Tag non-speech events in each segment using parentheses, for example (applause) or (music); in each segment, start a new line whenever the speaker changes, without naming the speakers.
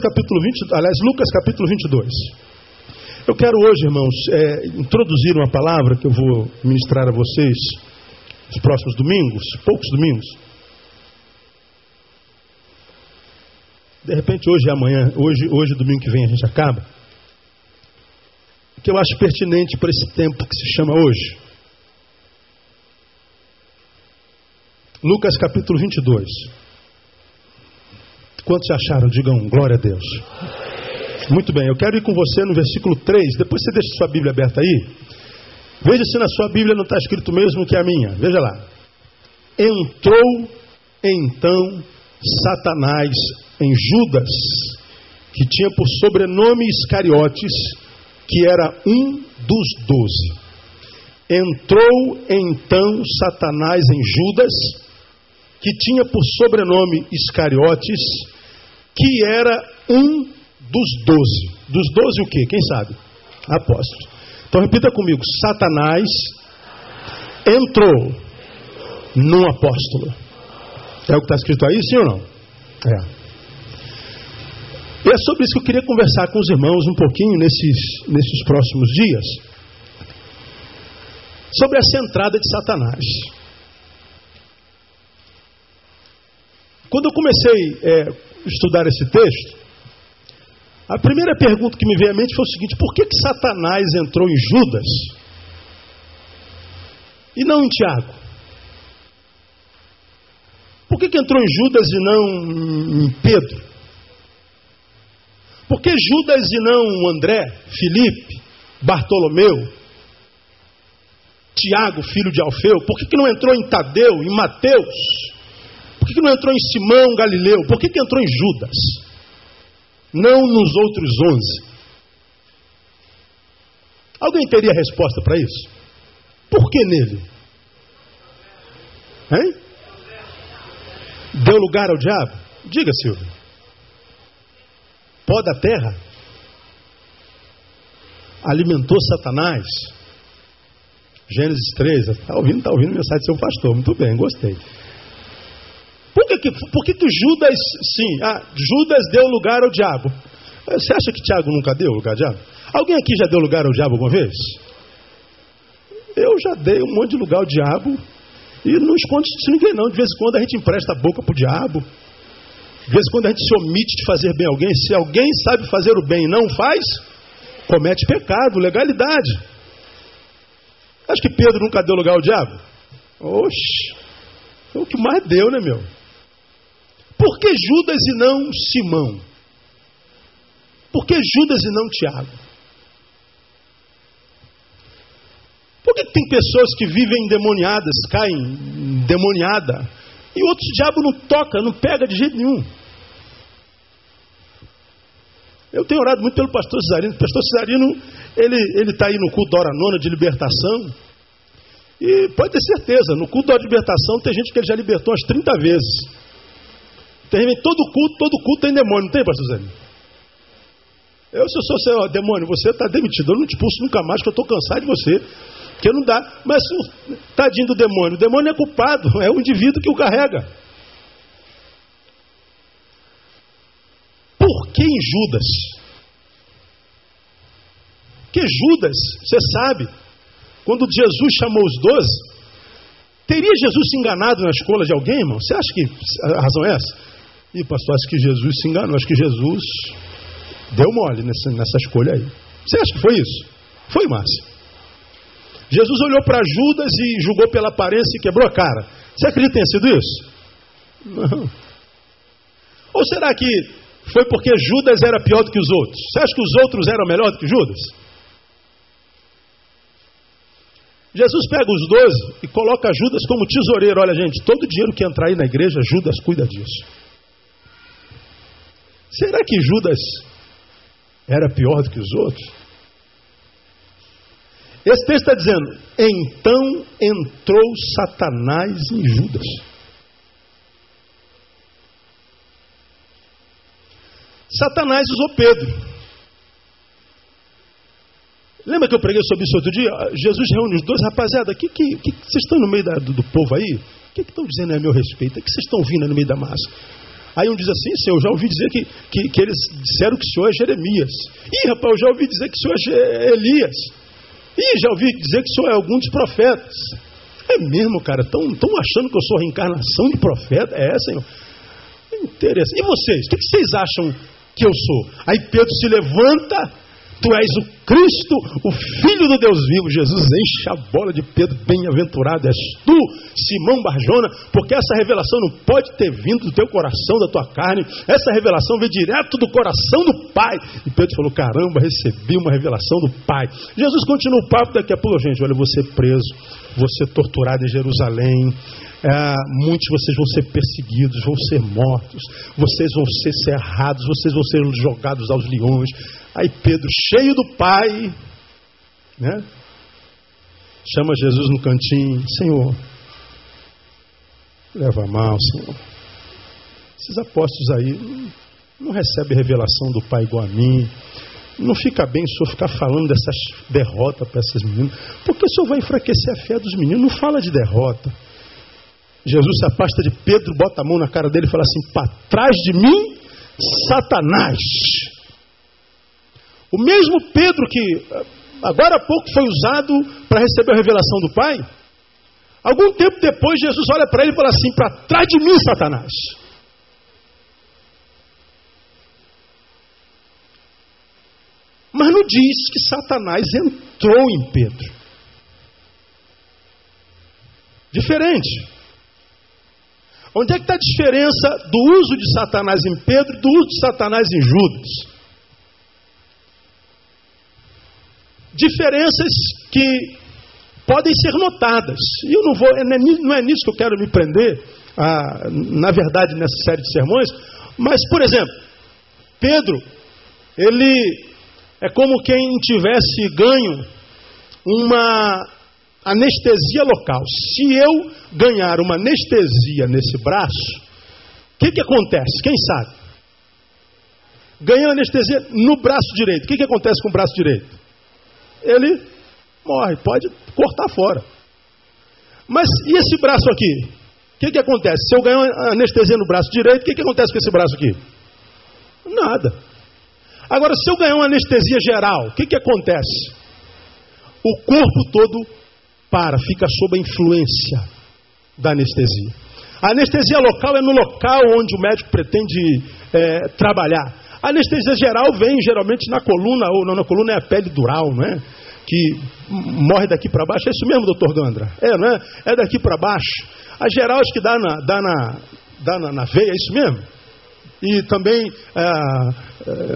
capítulo 20, aliás, Lucas capítulo 22. Eu quero hoje, irmãos, é, introduzir uma palavra que eu vou ministrar a vocês nos próximos domingos, poucos domingos. De repente, hoje é amanhã, hoje, hoje, domingo que vem, a gente acaba. Que eu acho pertinente para esse tempo que se chama hoje. Lucas capítulo 22. Quantos acharam? Digam glória a Deus. Muito bem, eu quero ir com você no versículo 3. Depois você deixa sua Bíblia aberta aí. Veja se na sua Bíblia não está escrito mesmo que a minha. Veja lá. Entrou então Satanás em Judas, que tinha por sobrenome Iscariotes, que era um dos doze. Entrou então Satanás em Judas, que tinha por sobrenome Iscariotes, que era um dos doze. Dos doze o quê? Quem sabe? Apóstolos. Então repita comigo: Satanás entrou num apóstolo. É o que está escrito aí, sim ou não? É. E é sobre isso que eu queria conversar com os irmãos um pouquinho nesses, nesses próximos dias. Sobre essa entrada de Satanás. Quando eu comecei é, estudar esse texto, a primeira pergunta que me veio à mente foi o seguinte: por que, que Satanás entrou em Judas e não em Tiago? Por que, que entrou em Judas e não em Pedro? Por que Judas e não André, Felipe, Bartolomeu, Tiago, filho de Alfeu? Por que, que não entrou em Tadeu, em Mateus? Que, que não entrou em Simão Galileu? Por que, que entrou em Judas? Não nos outros onze. Alguém teria resposta para isso? Por que nele? Hein? Deu lugar ao diabo? Diga, Silvio. Pó da terra? Alimentou Satanás? Gênesis 3. Está ouvindo? Está ouvindo mensagem do seu pastor. Muito bem, gostei. Por que, que, por que, que Judas, sim, ah, Judas deu lugar ao diabo? Você acha que Tiago nunca deu lugar ao diabo? Alguém aqui já deu lugar ao diabo alguma vez? Eu já dei um monte de lugar ao diabo e não esconde isso ninguém não. De vez em quando a gente empresta a boca para o diabo. De vez em quando a gente se omite de fazer bem a alguém. Se alguém sabe fazer o bem e não faz, comete pecado, legalidade. Acho que Pedro nunca deu lugar ao diabo? Oxe, foi o que mais deu, né, meu? Por que Judas e não Simão? Por que Judas e não Tiago? Por que tem pessoas que vivem endemoniadas, caem endemoniada, e outros diabo não toca, não pega de jeito nenhum? Eu tenho orado muito pelo pastor Cesarino. O pastor Cesarino, ele está aí no culto da hora nona de libertação. E pode ter certeza, no culto da libertação tem gente que ele já libertou umas 30 vezes. Tem todo culto, todo culto tem demônio, não tem, pastor Zé? Eu, se eu sou seu demônio, você está demitido. Eu não te pulso nunca mais, que eu estou cansado de você. Porque não dá. Mas tadinho do demônio, o demônio é culpado, (laughs) é o indivíduo que o carrega. Por que em Judas? Porque Judas, você sabe, quando Jesus chamou os doze, teria Jesus se enganado na escola de alguém, irmão? Você acha que a razão é essa? E pastor, acho que Jesus se enganou, acho que Jesus deu mole nessa, nessa escolha aí. Você acha que foi isso? Foi, Márcio. Jesus olhou para Judas e julgou pela aparência e quebrou a cara. Você acredita que tenha sido isso? Não. Ou será que foi porque Judas era pior do que os outros? Você acha que os outros eram melhor do que Judas? Jesus pega os doze e coloca Judas como tesoureiro. Olha, gente, todo dinheiro que entrar aí na igreja, Judas cuida disso. Será que Judas era pior do que os outros? Esse texto está dizendo: então entrou Satanás em Judas. Satanás usou Pedro. Lembra que eu preguei sobre isso outro dia? Jesus reúne os dois, rapaziada, que, que, que vocês estão no meio da, do, do, povo aí? O que, que estão dizendo a meu respeito? O que vocês estão vindo no meio da massa? Aí um diz assim, Senhor, eu já ouvi dizer que, que, que, eles disseram que o Senhor é Jeremias. Ih, rapaz, eu já ouvi dizer que o Senhor é Elias. Ih, já ouvi dizer que o Senhor é algum dos profetas. É mesmo, cara, estão achando que eu sou reencarnação de profeta? É, Senhor. Interessante. E vocês? O que vocês acham que eu sou? Aí Pedro se levanta Tu és o Cristo, o Filho do Deus vivo. Jesus enche a bola de Pedro, bem-aventurado és tu, Simão Barjona, porque essa revelação não pode ter vindo do teu coração, da tua carne, essa revelação veio direto do coração do Pai. E Pedro falou: caramba, recebi uma revelação do Pai. Jesus continua o papo daqui a pouco, gente. Olha, você preso, você torturado em Jerusalém, é, muitos de vocês vão ser perseguidos, vão ser mortos, vocês vão ser cerrados, vocês vão ser jogados aos leões. Aí Pedro, cheio do Pai, né, chama Jesus no cantinho: Senhor, leva mal, Senhor. Esses apóstolos aí não recebem revelação do Pai igual a mim. Não fica bem o senhor ficar falando dessas derrotas para esses meninos, porque o senhor vai enfraquecer a fé dos meninos. Não fala de derrota. Jesus se afasta de Pedro, bota a mão na cara dele e fala assim: para trás de mim, Satanás. O mesmo Pedro que agora há pouco foi usado para receber a revelação do Pai, algum tempo depois Jesus olha para ele e fala assim: para trás de mim, Satanás. Mas não diz que Satanás entrou em Pedro. Diferente. Onde é que está a diferença do uso de Satanás em Pedro e do uso de Satanás em Judas? Diferenças que podem ser notadas. E eu não vou, é não é nisso que eu quero me prender, na verdade, nessa série de sermões, mas, por exemplo, Pedro, ele é como quem tivesse ganho uma anestesia local. Se eu ganhar uma anestesia nesse braço, o que, que acontece? Quem sabe? Ganhei anestesia no braço direito. O que, que acontece com o braço direito? Ele morre, pode cortar fora. Mas e esse braço aqui? O que, que acontece? Se eu ganhar anestesia no braço direito, o que, que acontece com esse braço aqui? Nada. Agora, se eu ganhar uma anestesia geral, o que, que acontece? O corpo todo para, fica sob a influência da anestesia. A anestesia local é no local onde o médico pretende é, trabalhar. A anestesia geral vem geralmente na coluna, ou não na coluna é a pele dural, não é? Que morre daqui para baixo. É isso mesmo, doutor Gandra? É, não é? É daqui para baixo. A geral acho que dá na, dá na, dá na, na veia, é isso mesmo? E também é,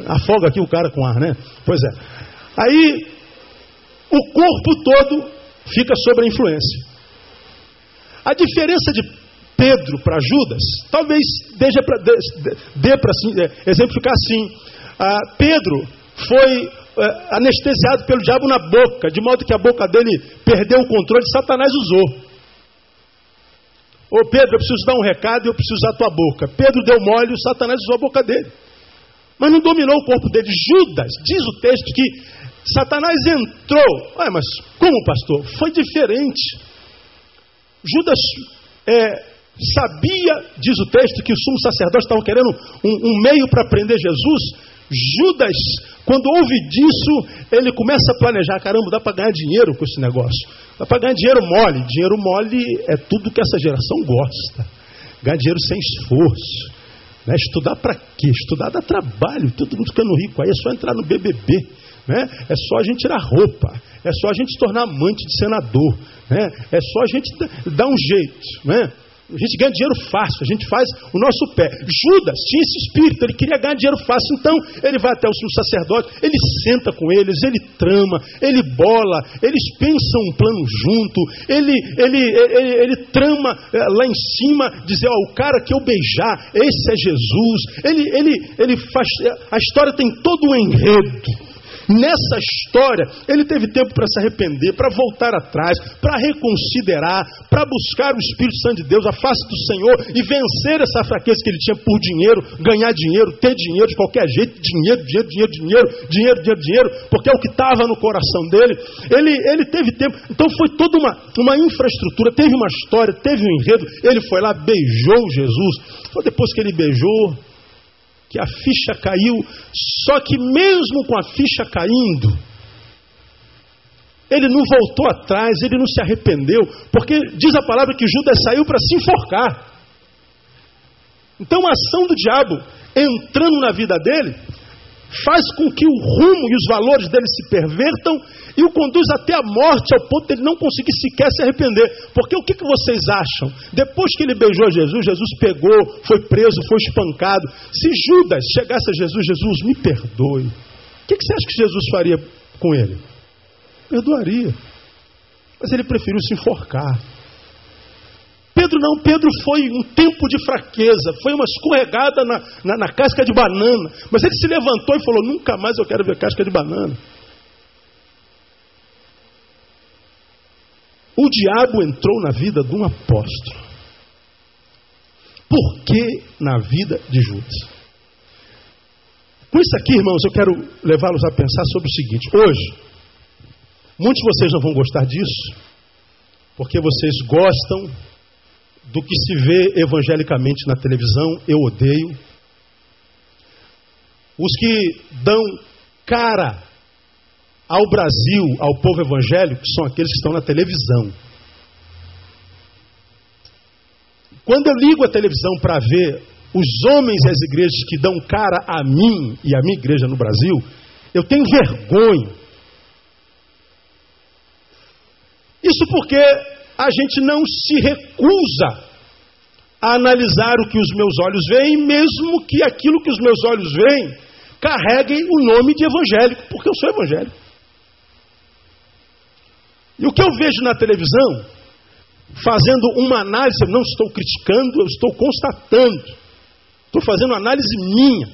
afoga aqui o cara com ar, né? Pois é. Aí, o corpo todo fica sob a influência. A diferença de Pedro para Judas, talvez dê para assim, é, exemplificar assim. Ah, Pedro foi é, anestesiado pelo diabo na boca, de modo que a boca dele perdeu o controle, Satanás usou. Ô Pedro, eu preciso dar um recado e eu preciso usar a tua boca. Pedro deu mole e Satanás usou a boca dele. Mas não dominou o corpo dele. Judas, diz o texto que Satanás entrou. Ué, mas como, pastor? Foi diferente. Judas é, sabia, diz o texto, que os sumos sacerdotes estavam querendo um, um meio para prender Jesus. Judas, quando ouve disso, ele começa a planejar: caramba, dá para ganhar dinheiro com esse negócio. Dá para ganhar dinheiro mole. Dinheiro mole é tudo que essa geração gosta. Ganhar dinheiro sem esforço. Né? Estudar para quê? Estudar dá trabalho. Todo mundo ficando rico aí é só entrar no BBB. Né? É só a gente tirar roupa, é só a gente se tornar amante de senador, né? é só a gente dar um jeito. Né? A gente ganha dinheiro fácil, a gente faz o nosso pé. Judas tinha esse espírito, ele queria ganhar dinheiro fácil, então ele vai até o sumo sacerdote, ele senta com eles, ele trama, ele bola, eles pensam um plano junto, ele, ele, ele, ele trama é, lá em cima, dizer, ó, o cara que eu beijar, esse é Jesus. Ele, ele, ele faz. A história tem todo um enredo. Nessa história, ele teve tempo para se arrepender, para voltar atrás, para reconsiderar, para buscar o Espírito Santo de Deus, a face do Senhor e vencer essa fraqueza que ele tinha por dinheiro, ganhar dinheiro, ter dinheiro de qualquer jeito, dinheiro, dinheiro, dinheiro, dinheiro, dinheiro, dinheiro, dinheiro, porque é o que estava no coração dele. Ele, ele teve tempo, então foi toda uma, uma infraestrutura, teve uma história, teve um enredo. Ele foi lá, beijou Jesus. Foi depois que ele beijou, que a ficha caiu, só que mesmo com a ficha caindo, ele não voltou atrás, ele não se arrependeu, porque diz a palavra que Judas saiu para se enforcar. Então a ação do diabo entrando na vida dele faz com que o rumo e os valores dele se pervertam e o conduz até a morte, ao ponto de ele não conseguir sequer se arrepender. Porque o que, que vocês acham? Depois que ele beijou Jesus, Jesus pegou, foi preso, foi espancado. Se Judas chegasse a Jesus, Jesus, me perdoe. O que, que você acha que Jesus faria com ele? Perdoaria. Mas ele preferiu se enforcar. Pedro não, Pedro foi um tempo de fraqueza, foi uma escorregada na, na, na, casca de banana. Mas ele se levantou e falou: Nunca mais eu quero ver casca de banana. O diabo entrou na vida de um apóstolo. Por que na vida de Judas? Com isso aqui, irmãos, eu quero levá-los a pensar sobre o seguinte: hoje, muitos de vocês não vão gostar disso, porque vocês gostam do que se vê evangelicamente na televisão, eu odeio. Os que dão cara ao Brasil, ao povo evangélico, são aqueles que estão na televisão. Quando eu ligo a televisão para ver os homens e as igrejas que dão cara a mim e a minha igreja no Brasil, eu tenho vergonha. Isso porque a gente não se recusa a analisar o que os meus olhos veem, mesmo que aquilo que os meus olhos veem carregue o nome de evangélico, porque eu sou evangélico. E o que eu vejo na televisão, fazendo uma análise, eu não estou criticando, eu estou constatando, estou fazendo uma análise minha.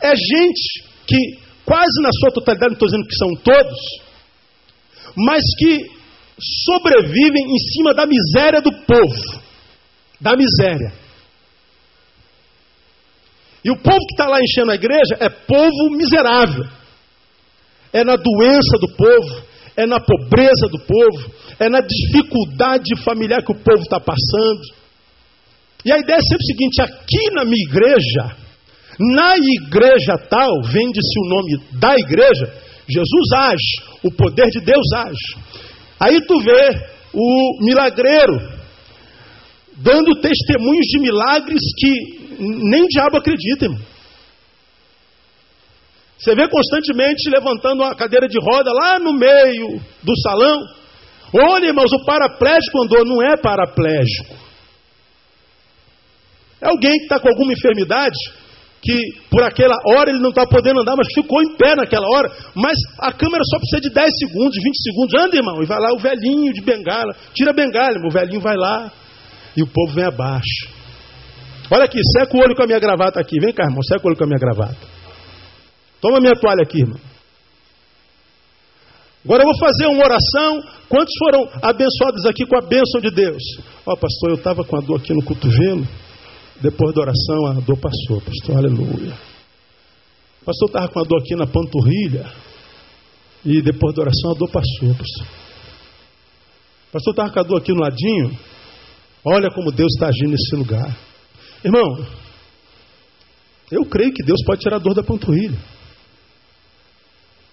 É gente que, quase na sua totalidade, não estou dizendo que são todos, mas que sobrevivem em cima da miséria do povo. Da miséria. E o povo que está lá enchendo a igreja é povo miserável. É na doença do povo, é na pobreza do povo, é na dificuldade familiar que o povo está passando. E a ideia é sempre o seguinte: aqui na minha igreja, na igreja tal, vende-se o nome da igreja, Jesus age, o poder de Deus age. Aí tu vê o milagreiro dando testemunhos de milagres que nem o diabo acredita, irmão. Você vê constantemente levantando uma cadeira de roda lá no meio do salão. Olha, irmãos, o paraplégico andou, não é paraplégico. É alguém que está com alguma enfermidade que por aquela hora ele não está podendo andar, mas ficou em pé naquela hora. Mas a câmera só precisa de 10 segundos, 20 segundos. Anda, irmão, e vai lá o velhinho de bengala. Tira a bengala, irmão, o velhinho vai lá. E o povo vem abaixo. Olha aqui, seca o olho com a minha gravata aqui. Vem cá, irmão, seca o olho com a minha gravata. Toma minha toalha aqui, irmão. Agora eu vou fazer uma oração. Quantos foram abençoados aqui com a bênção de Deus? Ó, oh, pastor, eu estava com a dor aqui no cotovelo. Depois da oração, a dor passou, pastor. Aleluia. Pastor estava com a dor aqui na panturrilha. E depois da oração, a dor passou, pastor. Pastor estava com a dor aqui no ladinho. Olha como Deus está agindo nesse lugar. Irmão, eu creio que Deus pode tirar a dor da panturrilha.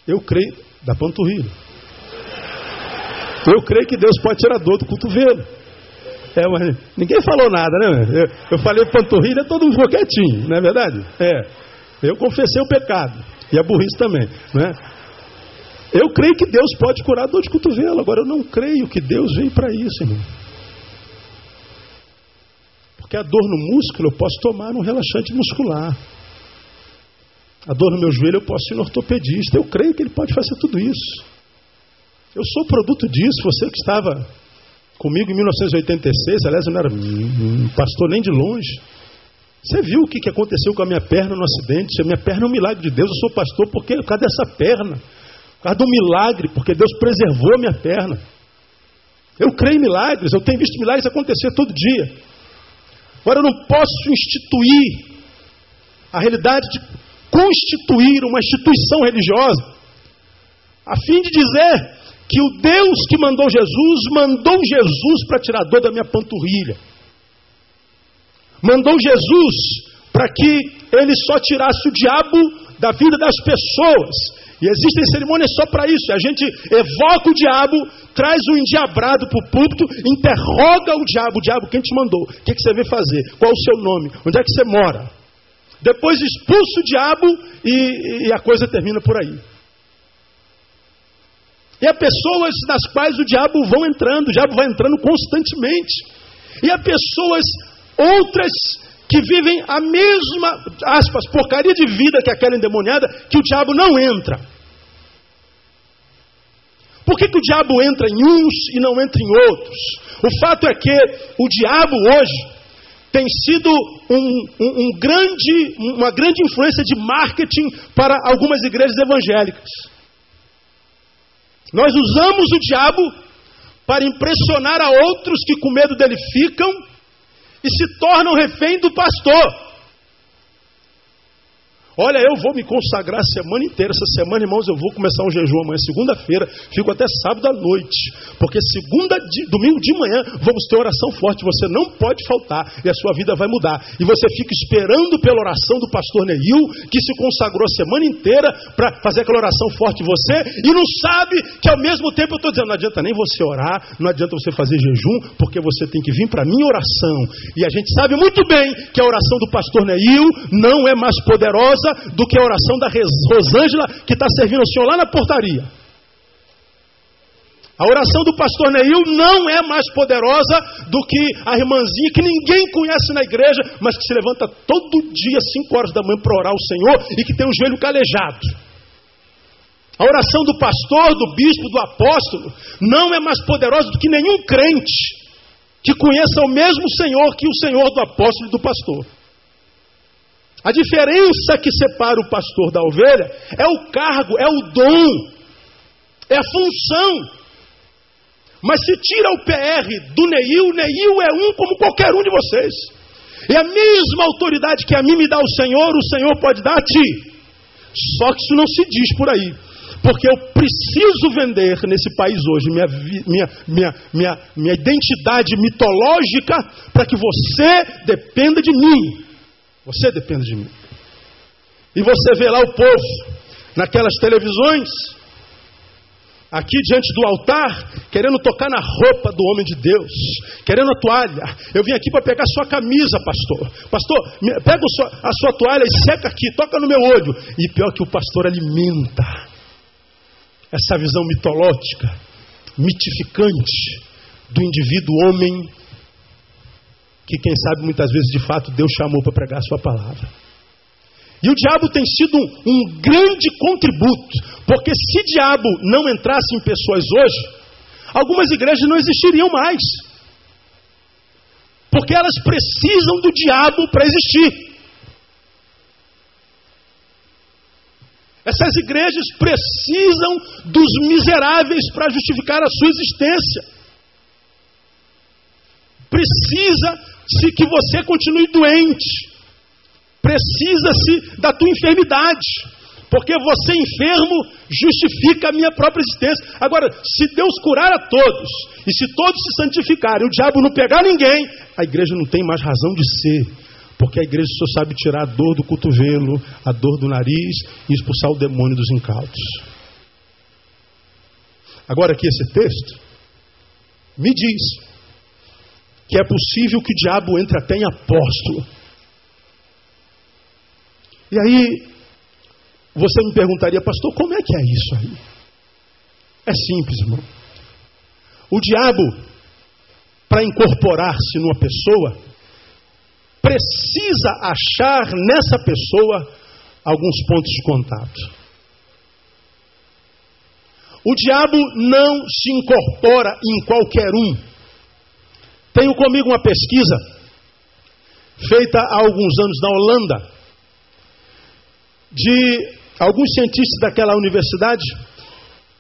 Eu creio da panturrilha. Eu creio que Deus pode tirar dor do cotovelo. É, mas ninguém falou nada, né? Eu, eu falei panturrilha, todo mundo ficou quietinho, não é verdade? É. Eu confessei o pecado. E a burrice também, né? Eu creio que Deus pode curar dor de cotovelo. Agora, eu não creio que Deus veio para isso, irmão. Porque a dor no músculo eu posso tomar um relaxante muscular. A dor no meu joelho eu posso ir no ortopedista. Eu creio que ele pode fazer tudo isso. Eu sou produto disso. Você que estava comigo em 1986, aliás, eu não era pastor nem de longe. Você viu o que aconteceu com a minha perna no acidente? A minha perna é um milagre de Deus. Eu sou pastor porque por causa dessa perna. Por causa do milagre, porque Deus preservou a minha perna. Eu creio em milagres, eu tenho visto milagres acontecer todo dia. Agora eu não posso instituir a realidade de constituir uma instituição religiosa a fim de dizer que o Deus que mandou Jesus mandou Jesus para tirar dor da minha panturrilha. Mandou Jesus para que ele só tirasse o diabo da vida das pessoas. E existem cerimônias só para isso. A gente evoca o diabo, traz o endiabrado para o púlpito, interroga o diabo. O diabo, quem te mandou? O que, que você veio fazer? Qual o seu nome? Onde é que você mora? Depois expulsa o diabo e, e a coisa termina por aí. E há pessoas nas quais o diabo vão entrando, o diabo vai entrando constantemente. E há pessoas outras que vivem a mesma, aspas, porcaria de vida que aquela endemoniada, que o diabo não entra. Por que, que o diabo entra em uns e não entra em outros? O fato é que o diabo hoje tem sido um, um, um grande, uma grande influência de marketing para algumas igrejas evangélicas. Nós usamos o diabo para impressionar a outros que com medo dele ficam e se tornam refém do pastor. Olha, eu vou me consagrar a semana inteira. Essa semana, irmãos, eu vou começar um jejum amanhã, segunda-feira, fico até sábado à noite. Porque segunda, domingo de manhã, vamos ter oração forte. Você não pode faltar e a sua vida vai mudar. E você fica esperando pela oração do pastor Neil, que se consagrou a semana inteira para fazer aquela oração forte em você, e não sabe que ao mesmo tempo eu estou dizendo, não adianta nem você orar, não adianta você fazer jejum, porque você tem que vir para a minha oração. E a gente sabe muito bem que a oração do pastor Neil não é mais poderosa do que a oração da Rosângela que está servindo ao Senhor lá na portaria. A oração do pastor Neil não é mais poderosa do que a irmãzinha que ninguém conhece na igreja, mas que se levanta todo dia, 5 horas da manhã, para orar ao Senhor e que tem o joelho calejado. A oração do pastor, do bispo, do apóstolo não é mais poderosa do que nenhum crente que conheça o mesmo Senhor que o Senhor do apóstolo e do pastor. A diferença que separa o pastor da ovelha é o cargo, é o dom, é a função. Mas se tira o PR do Neil, Neil é um como qualquer um de vocês. E a mesma autoridade que a mim me dá o Senhor, o Senhor pode dar a ti. Só que isso não se diz por aí. Porque eu preciso vender nesse país hoje minha, minha, minha, minha, minha identidade mitológica para que você dependa de mim. Você depende de mim. E você vê lá o povo naquelas televisões, aqui diante do altar, querendo tocar na roupa do homem de Deus, querendo a toalha. Eu vim aqui para pegar sua camisa, pastor. Pastor, pega a sua toalha e seca aqui, toca no meu olho. E pior que o pastor alimenta essa visão mitológica, mitificante do indivíduo homem que quem sabe muitas vezes de fato Deus chamou para pregar a sua palavra. E o diabo tem sido um, um grande contributo, porque se diabo não entrasse em pessoas hoje, algumas igrejas não existiriam mais. Porque elas precisam do diabo para existir. Essas igrejas precisam dos miseráveis para justificar a sua existência. Precisa se que você continue doente. Precisa-se da tua enfermidade. Porque você enfermo justifica a minha própria existência. Agora, se Deus curar a todos, e se todos se santificarem, o diabo não pegar ninguém, a igreja não tem mais razão de ser. Porque a igreja só sabe tirar a dor do cotovelo, a dor do nariz e expulsar o demônio dos incautos. Agora aqui esse texto me diz que é possível que o diabo entre até em apóstolo. E aí, você me perguntaria, pastor, como é que é isso aí? É simples, irmão. O diabo, para incorporar-se numa pessoa, precisa achar nessa pessoa alguns pontos de contato. O diabo não se incorpora em qualquer um. Tenho comigo uma pesquisa feita há alguns anos na Holanda, de alguns cientistas daquela universidade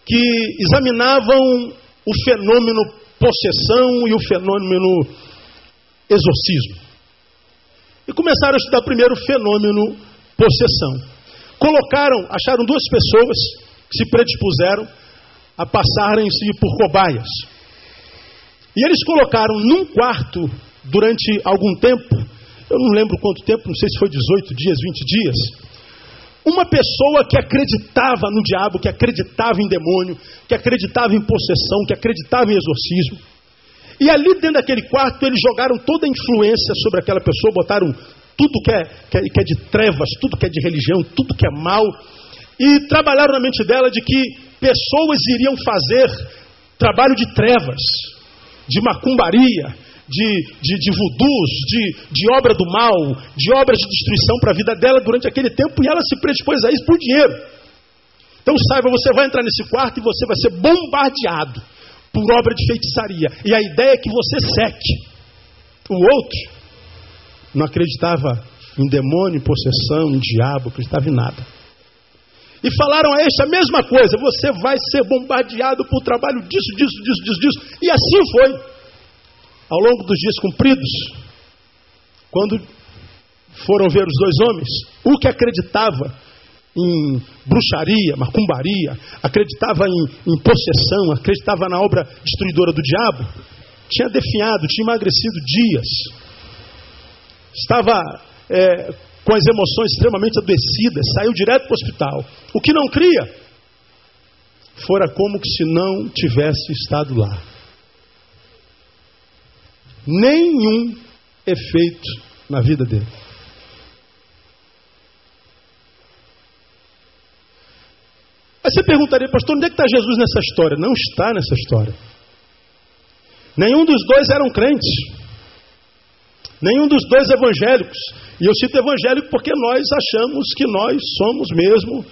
que examinavam o fenômeno possessão e o fenômeno exorcismo. E começaram a estudar primeiro o fenômeno possessão. Colocaram, acharam duas pessoas que se predispuseram a passarem-se por cobaias. E eles colocaram num quarto durante algum tempo, eu não lembro quanto tempo, não sei se foi 18 dias, 20 dias, uma pessoa que acreditava no diabo, que acreditava em demônio, que acreditava em possessão, que acreditava em exorcismo. E ali dentro daquele quarto eles jogaram toda a influência sobre aquela pessoa, botaram tudo que é, que é, que é de trevas, tudo que é de religião, tudo que é mal, e trabalharam na mente dela de que pessoas iriam fazer trabalho de trevas, de macumbaria, de, de, de voodoos, de, de obra do mal, de obras de destruição para a vida dela durante aquele tempo e ela se predispôs a isso por dinheiro. Então saiba, você vai entrar nesse quarto e você vai ser bombardeado por obra de feitiçaria. E a ideia é que você seque. O outro não acreditava em demônio, em possessão, em diabo, acreditava em nada. E falaram a este a mesma coisa: você vai ser bombardeado por trabalho disso, disso, disso, disso, disso. E assim foi ao longo dos dias cumpridos, quando foram ver os dois homens, o que acreditava em bruxaria, macumbaria, acreditava em, em, possessão, acreditava na obra destruidora do diabo, tinha definhado, tinha emagrecido dias, estava é, com as emoções extremamente adoecidas, saiu direto para o hospital. O que não cria, fora como que se não tivesse estado lá nenhum efeito na vida dele. Aí você perguntaria, pastor, onde é que está Jesus nessa história? Não está nessa história. Nenhum dos dois eram crentes. Nenhum dos dois evangélicos. E eu cito evangélico porque nós achamos que nós somos mesmo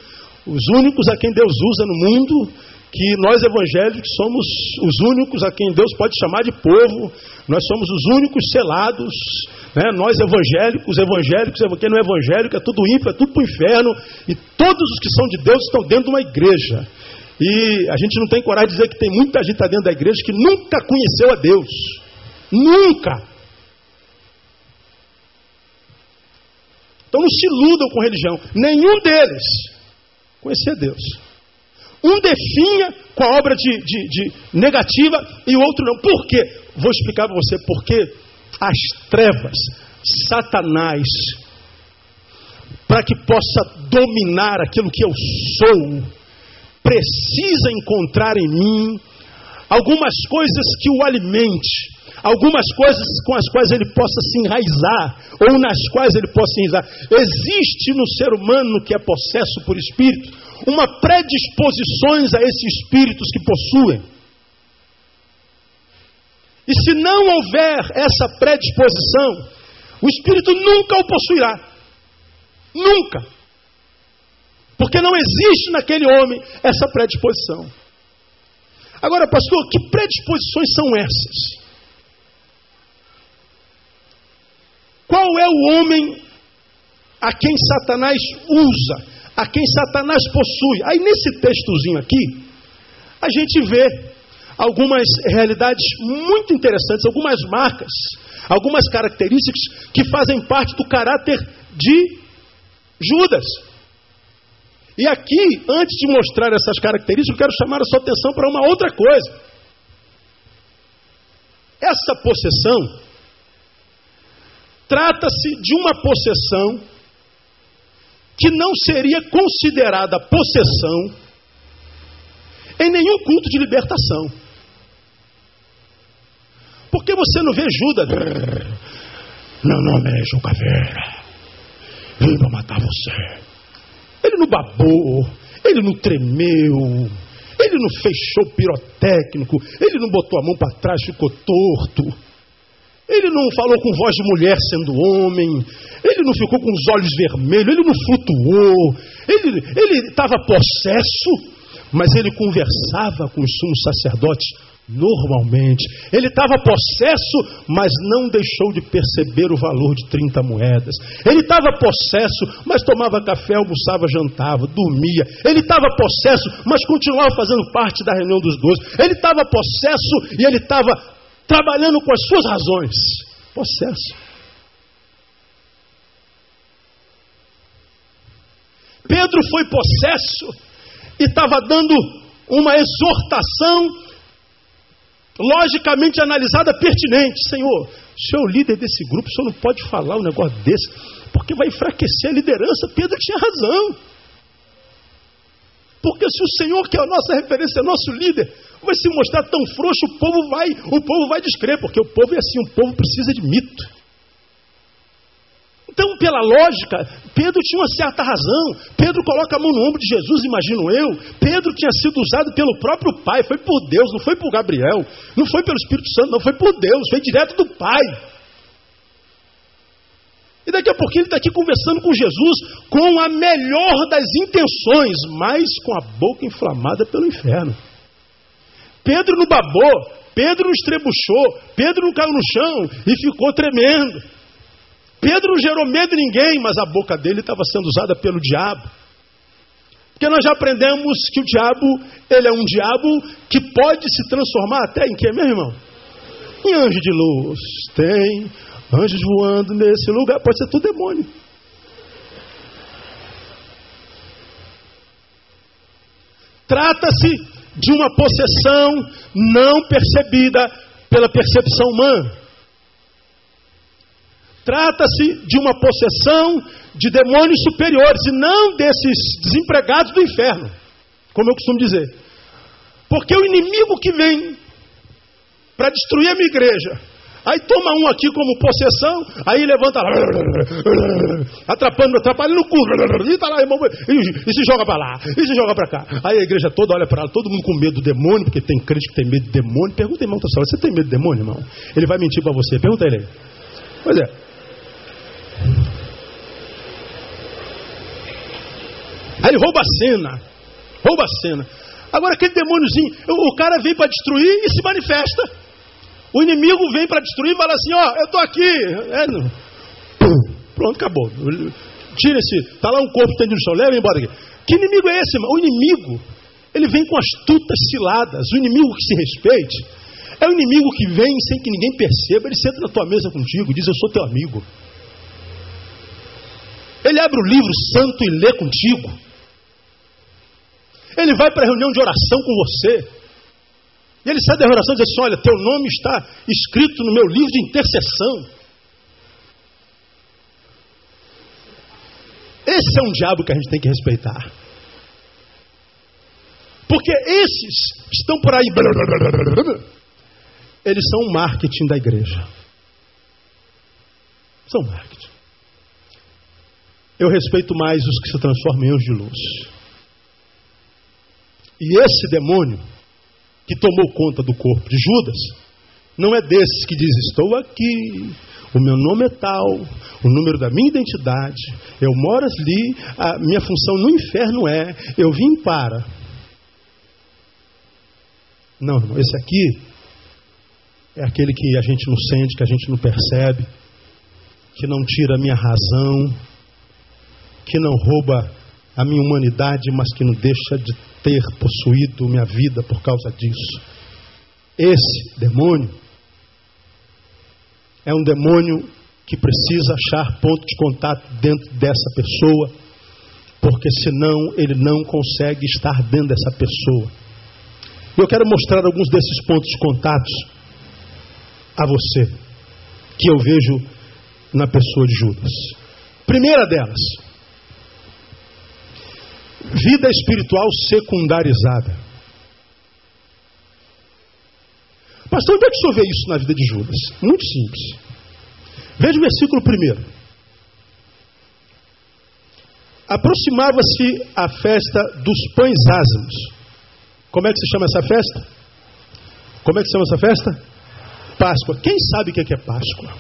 os únicos a quem Deus usa no mundo que nós evangélicos somos os únicos a quem Deus pode chamar de povo, nós somos os únicos selados, né? nós evangélicos, evangélicos, quem não é evangélico é tudo ímpio, é tudo para o inferno, e todos os que são de Deus estão dentro de uma igreja. E a gente não tem coragem de dizer que tem muita gente dentro da igreja que nunca conheceu a Deus. Nunca. Então não se iludam com religião. Nenhum deles conhecia Deus. Um definha com a obra de, de, de negativa e o outro não. Por quê? Vou explicar para você porque as trevas, Satanás, para que possa dominar aquilo que eu sou, precisa encontrar em mim algumas coisas que o alimente, algumas coisas com as quais ele possa se enraizar, ou nas quais ele possa se enraizar. Existe no ser humano que é possesso por espírito uma predisposições a esses espíritos que possuem. E se não houver essa predisposição, o espírito nunca o possuirá. Nunca. Porque não existe naquele homem essa predisposição. Agora, pastor, que predisposições são essas? Qual é o homem a quem Satanás usa, a quem Satanás possui? Aí nesse textozinho aqui, a gente vê algumas realidades muito interessantes, algumas marcas, algumas características que fazem parte do caráter de Judas. E aqui, antes de mostrar essas características, eu quero chamar a sua atenção para uma outra coisa. Essa possessão trata-se de uma possessão que não seria considerada possessão em nenhum culto de libertação. Porque você não vê Judas. Meu nome é João Caveira. Vim para matar você. Ele não babou, ele não tremeu, ele não fechou pirotécnico, ele não botou a mão para trás, ficou torto. Ele não falou com voz de mulher sendo homem, ele não ficou com os olhos vermelhos, ele não flutuou, ele estava possesso, mas ele conversava com os sumos sacerdotes Normalmente. Ele estava possesso, mas não deixou de perceber o valor de 30 moedas. Ele estava possesso, mas tomava café, almoçava, jantava, dormia. Ele estava possesso, mas continuava fazendo parte da reunião dos dois. Ele estava possesso e ele estava trabalhando com as suas razões. Possesso. Pedro foi possesso e estava dando uma exortação logicamente analisada, pertinente. Senhor, o senhor é o líder desse grupo, o senhor não pode falar um negócio desse, porque vai enfraquecer a liderança. Pedro tinha razão. Porque se o Senhor, que é a nossa referência, é nosso líder, vai se mostrar tão frouxo, o povo vai, o povo vai descrer, porque o povo é assim, o povo precisa de mito. Então, pela lógica, Pedro tinha uma certa razão. Pedro coloca a mão no ombro de Jesus, imagino eu. Pedro tinha sido usado pelo próprio Pai, foi por Deus, não foi por Gabriel, não foi pelo Espírito Santo, não foi por Deus, foi direto do Pai. E daqui a pouquinho ele está aqui conversando com Jesus com a melhor das intenções, mas com a boca inflamada pelo inferno. Pedro não babou, Pedro não estrebuchou, Pedro não caiu no chão e ficou tremendo. Pedro não gerou medo em ninguém, mas a boca dele estava sendo usada pelo diabo. Porque nós já aprendemos que o diabo, ele é um diabo que pode se transformar até em quê, meu irmão? Em anjo de luz. Tem anjos voando nesse lugar, pode ser tudo demônio. Trata-se de uma possessão não percebida pela percepção humana. Trata-se de uma possessão de demônios superiores e não desses desempregados do inferno, como eu costumo dizer. Porque o inimigo que vem para destruir a minha igreja, aí toma um aqui como possessão, aí levanta lá, atrapalhando, atrapalhando no cu, e, tá lá, e, e se joga para lá, e se joga para cá. Aí a igreja toda olha para lá, todo mundo com medo do demônio, porque tem crente que tem medo de demônio. Pergunta, irmão, você tem medo de demônio, irmão? Ele vai mentir para você. Pergunta ele. Pois é. Aí ele rouba a cena. Rouba a cena. Agora aquele demôniozinho, o cara vem para destruir e se manifesta. O inimigo vem para destruir e fala assim, ó, eu estou aqui. É, Pronto, acabou. Tira esse. Está lá um corpo tendido no chão, leva embora aqui. Que inimigo é esse, irmão? O inimigo, ele vem com astutas ciladas. O inimigo que se respeite é o inimigo que vem sem que ninguém perceba. Ele senta na tua mesa contigo, diz: Eu sou teu amigo. Ele abre o livro santo e lê contigo. Ele vai para a reunião de oração com você. E ele sai da oração e diz assim: Olha, teu nome está escrito no meu livro de intercessão. Esse é um diabo que a gente tem que respeitar. Porque esses estão por aí. Eles são o marketing da igreja. São marketing. Eu respeito mais os que se transformam em anjos de luz. E esse demônio que tomou conta do corpo de Judas, não é desses que diz: Estou aqui, o meu nome é tal, o número da minha identidade, eu moro ali, a minha função no inferno é, eu vim para. Não, irmão, esse aqui é aquele que a gente não sente, que a gente não percebe, que não tira a minha razão, que não rouba a minha humanidade, mas que não deixa de ter possuído minha vida por causa disso. Esse demônio é um demônio que precisa achar ponto de contato dentro dessa pessoa, porque senão ele não consegue estar dentro dessa pessoa. Eu quero mostrar alguns desses pontos de contatos a você, que eu vejo na pessoa de Judas. Primeira delas, Vida espiritual secundarizada. Pastor, onde é que o senhor vê isso na vida de Judas? Muito simples. Veja o versículo primeiro. Aproximava-se a festa dos pães ázimos. Como é que se chama essa festa? Como é que se chama essa festa? Páscoa. Quem sabe o que é, é Páscoa?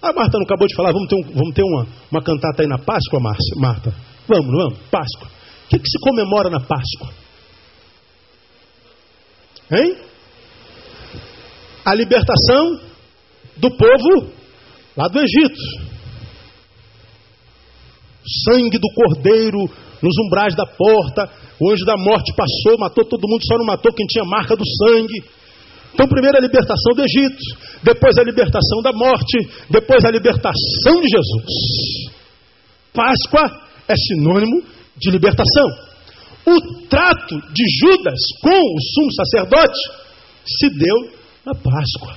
A Marta não acabou de falar, vamos ter, um, vamos ter uma, uma cantata aí na Páscoa, Marta? Vamos, vamos? Páscoa. O que, que se comemora na Páscoa? Hein? A libertação do povo lá do Egito. Sangue do cordeiro nos umbrais da porta. O anjo da morte passou, matou todo mundo, só não matou quem tinha marca do sangue. Então, primeiro a libertação do Egito, depois a libertação da morte, depois a libertação de Jesus. Páscoa é sinônimo de libertação. O trato de Judas com o sumo sacerdote se deu na Páscoa.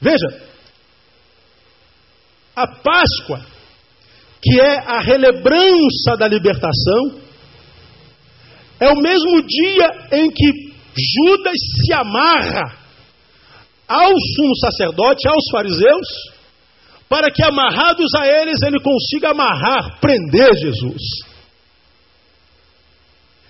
Veja, a Páscoa, que é a relembrança da libertação, é o mesmo dia em que Judas se amarra ao sumo sacerdote, aos fariseus, para que amarrados a eles ele consiga amarrar, prender Jesus.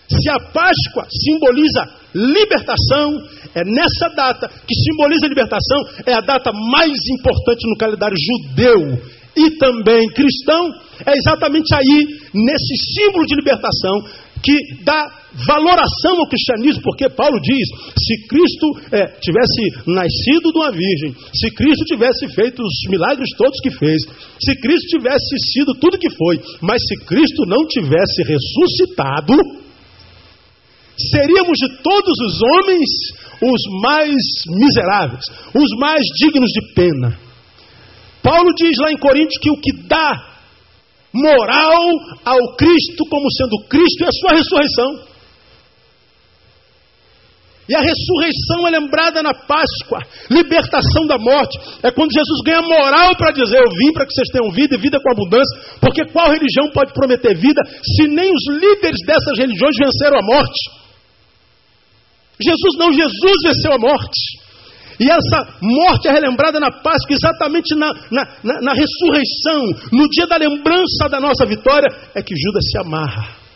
Se a Páscoa simboliza libertação, é nessa data que simboliza libertação, é a data mais importante no calendário judeu e também cristão, é exatamente aí, nesse símbolo de libertação, que dá valoração ao cristianismo, porque Paulo diz: se Cristo é, tivesse nascido de uma virgem, se Cristo tivesse feito os milagres todos que fez, se Cristo tivesse sido tudo que foi, mas se Cristo não tivesse ressuscitado, seríamos de todos os homens os mais miseráveis, os mais dignos de pena. Paulo diz lá em Coríntios que o que dá moral ao Cristo como sendo Cristo é a sua ressurreição. E a ressurreição é lembrada na Páscoa, libertação da morte. É quando Jesus ganha moral para dizer: Eu vim para que vocês tenham vida e vida com abundância. Porque qual religião pode prometer vida se nem os líderes dessas religiões venceram a morte? Jesus não, Jesus venceu a morte. E essa morte é relembrada na Páscoa, exatamente na, na, na, na ressurreição, no dia da lembrança da nossa vitória, é que Judas se amarra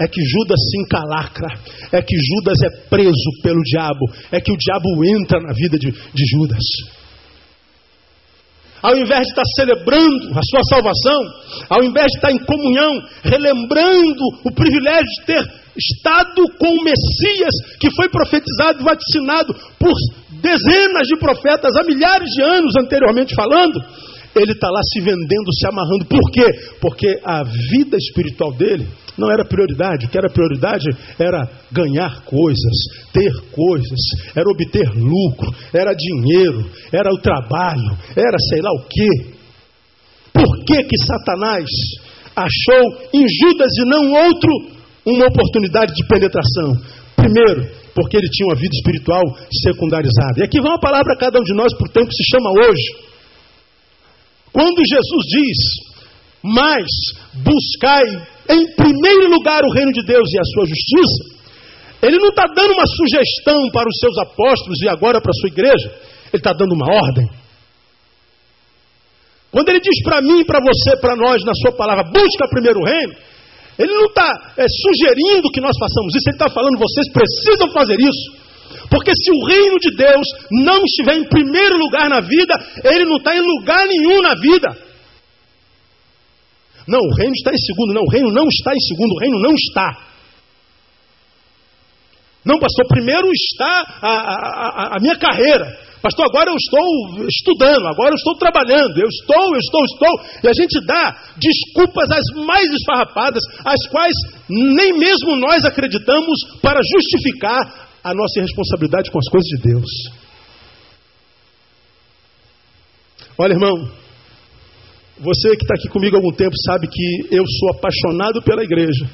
é que Judas se encalacra, é que Judas é preso pelo diabo, é que o diabo entra na vida de, de Judas. Ao invés de estar celebrando a sua salvação, ao invés de estar em comunhão, relembrando o privilégio de ter estado com o Messias que foi profetizado e vaticinado por dezenas de profetas há milhares de anos anteriormente falando, ele está lá se vendendo, se amarrando. Por quê? Porque a vida espiritual dele não era prioridade. O que era prioridade era ganhar coisas, ter coisas, era obter lucro, era dinheiro, era o trabalho, era sei lá o quê. Por que que Satanás achou em Judas e não outro uma oportunidade de penetração? Primeiro, porque ele tinha uma vida espiritual secundarizada. E aqui vai uma palavra a cada um de nós por tempo que se chama hoje. Quando Jesus diz, mas buscai em primeiro lugar o reino de Deus e a sua justiça, ele não está dando uma sugestão para os seus apóstolos e agora para a sua igreja, ele está dando uma ordem. Quando ele diz para mim, para você, para nós, na sua palavra, busca primeiro o reino, ele não está é, sugerindo que nós façamos isso, ele está falando, vocês precisam fazer isso. Porque se o reino de Deus não estiver em primeiro lugar na vida, ele não está em lugar nenhum na vida. Não, o reino está em segundo. Não, o reino não está em segundo. O reino não está. Não, pastor, primeiro está a, a, a minha carreira. Pastor, agora eu estou estudando, agora eu estou trabalhando, eu estou, eu estou, estou. E a gente dá desculpas as mais esfarrapadas, as quais nem mesmo nós acreditamos para justificar a nossa irresponsabilidade com as coisas de Deus. Olha, irmão, você que está aqui comigo há algum tempo sabe que eu sou apaixonado pela igreja,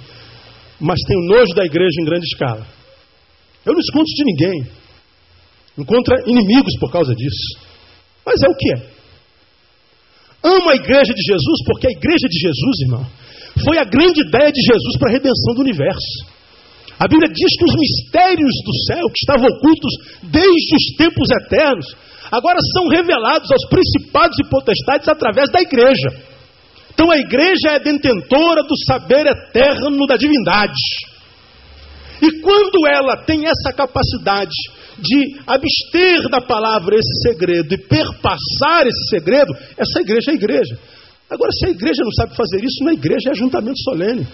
mas tenho nojo da igreja em grande escala. Eu não escondo de ninguém, encontra inimigos por causa disso, mas é o que é. Amo a igreja de Jesus porque a igreja de Jesus, irmão, foi a grande ideia de Jesus para a redenção do universo. A Bíblia diz que os mistérios do céu, que estavam ocultos desde os tempos eternos, agora são revelados aos principados e potestades através da igreja. Então a igreja é detentora do saber eterno da divindade. E quando ela tem essa capacidade de abster da palavra esse segredo e perpassar esse segredo, essa igreja é igreja. Agora, se a igreja não sabe fazer isso, é igreja, é ajuntamento solene.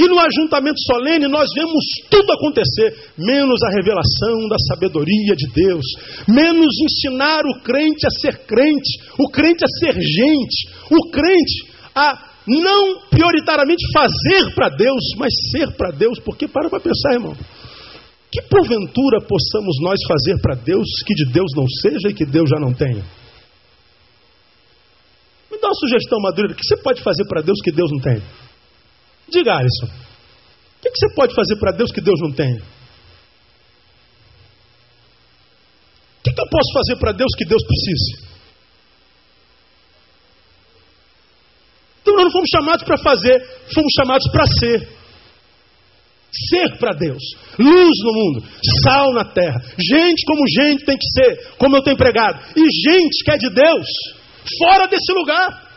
E no ajuntamento solene nós vemos tudo acontecer, menos a revelação da sabedoria de Deus, menos ensinar o crente a ser crente, o crente a ser gente, o crente a não prioritariamente fazer para Deus, mas ser para Deus, porque para para pensar, irmão. Que porventura possamos nós fazer para Deus que de Deus não seja e que Deus já não tenha? Me dá uma sugestão, Madureira, o que você pode fazer para Deus que Deus não tem? Diga, Alisson. O que você pode fazer para Deus que Deus não tem? O que eu posso fazer para Deus que Deus precise? Então nós não fomos chamados para fazer, fomos chamados para ser. Ser para Deus, luz no mundo, sal na terra, gente como gente tem que ser, como eu tenho pregado, e gente que é de Deus, fora desse lugar.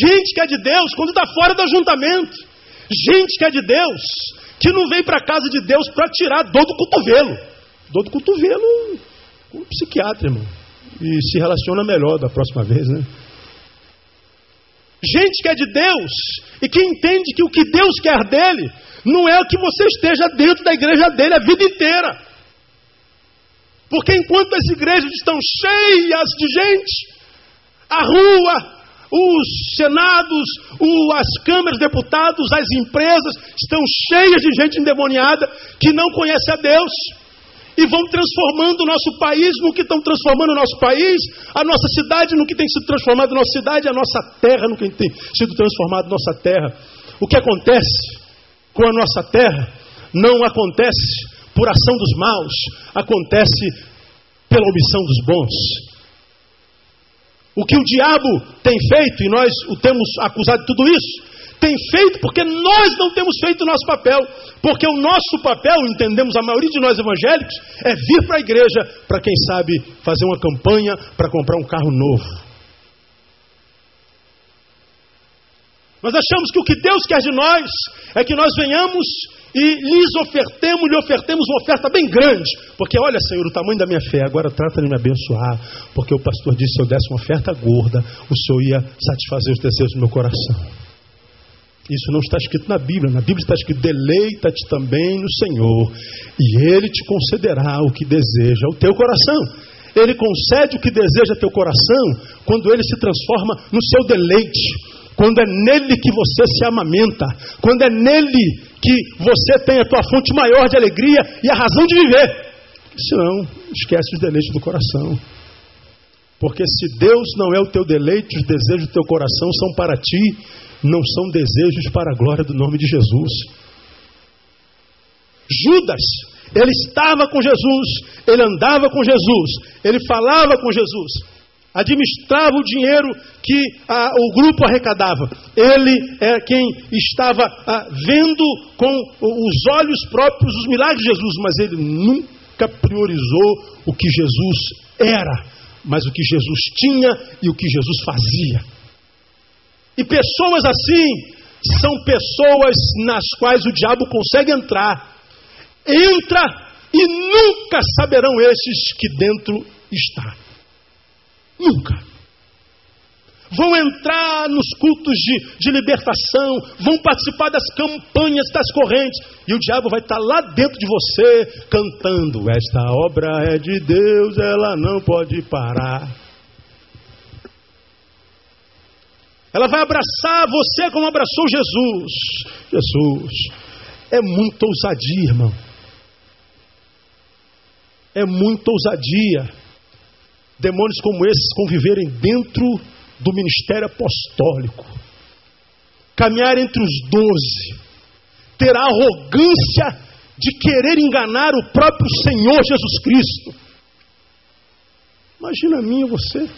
Gente que é de Deus quando está fora do ajuntamento. Gente que é de Deus, que não vem para a casa de Deus para tirar dor do cotovelo. Dor do cotovelo com um psiquiatra, irmão. E se relaciona melhor da próxima vez, né? Gente que é de Deus e que entende que o que Deus quer dele não é o que você esteja dentro da igreja dele a vida inteira. Porque enquanto as igrejas estão cheias de gente, a rua, os senados, o, as câmaras de deputados, as empresas estão cheias de gente endemoniada que não conhece a Deus e vão transformando o nosso país no que estão transformando o nosso país, a nossa cidade no que tem sido transformado a nossa cidade, a nossa terra no que tem sido transformado nossa terra. O que acontece com a nossa terra não acontece por ação dos maus, acontece pela omissão dos bons. O que o diabo tem feito, e nós o temos acusado de tudo isso, tem feito porque nós não temos feito o nosso papel. Porque o nosso papel, entendemos a maioria de nós evangélicos, é vir para a igreja para, quem sabe, fazer uma campanha para comprar um carro novo. Nós achamos que o que Deus quer de nós é que nós venhamos e lhes ofertemos, lhe ofertemos uma oferta bem grande. Porque olha, Senhor, o tamanho da minha fé, agora trata de me abençoar. Porque o pastor disse: se eu desse uma oferta gorda, o Senhor ia satisfazer os desejos do meu coração. Isso não está escrito na Bíblia. Na Bíblia está escrito: deleita-te também no Senhor, e Ele te concederá o que deseja o teu coração. Ele concede o que deseja teu coração quando ele se transforma no seu deleite quando é nele que você se amamenta, quando é nele que você tem a tua fonte maior de alegria e a razão de viver. Senão, esquece os deleites do coração. Porque se Deus não é o teu deleite, os desejos do teu coração são para ti, não são desejos para a glória do nome de Jesus. Judas, ele estava com Jesus, ele andava com Jesus, ele falava com Jesus, administrava o dinheiro que ah, o grupo arrecadava. Ele é quem estava ah, vendo com os olhos próprios os milagres de Jesus, mas ele nunca priorizou o que Jesus era, mas o que Jesus tinha e o que Jesus fazia. E pessoas assim são pessoas nas quais o diabo consegue entrar. Entra e nunca saberão esses que dentro está. Nunca. Vão entrar nos cultos de, de libertação, vão participar das campanhas, das correntes, e o diabo vai estar lá dentro de você cantando: Esta obra é de Deus, ela não pode parar. Ela vai abraçar você como abraçou Jesus. Jesus. É muita ousadia, irmão. É muita ousadia demônios como esses conviverem dentro do ministério apostólico, caminhar entre os doze, ter a arrogância de querer enganar o próprio Senhor Jesus Cristo. Imagina a mim e você.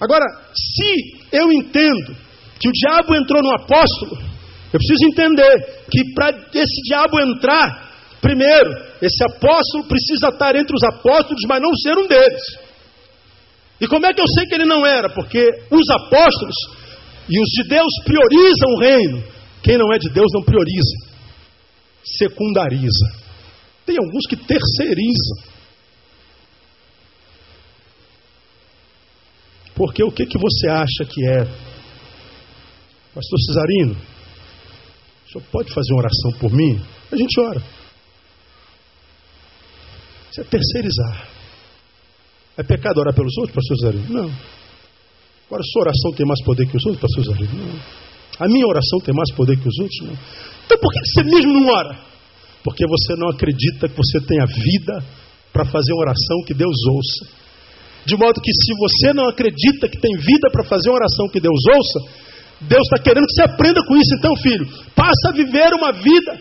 Agora, se eu entendo que o diabo entrou no apóstolo, eu preciso entender que para esse diabo entrar, Primeiro, esse apóstolo precisa estar entre os apóstolos, mas não ser um deles. E como é que eu sei que ele não era? Porque os apóstolos e os de Deus priorizam o reino. Quem não é de Deus não prioriza, secundariza. Tem alguns que terceirizam. Porque o que, que você acha que é Pastor Cesarino, o senhor pode fazer uma oração por mim? A gente ora. Isso é terceirizar. É pecado orar pelos outros, pastor Cesarino? Não. Agora, sua oração tem mais poder que os outros, pastor Cesarino? Não. A minha oração tem mais poder que os outros? Não. Então por que você mesmo não ora? Porque você não acredita que você tenha vida para fazer uma oração que Deus ouça. De modo que se você não acredita que tem vida para fazer uma oração que Deus ouça, Deus está querendo que você aprenda com isso. Então, filho, passa a viver uma vida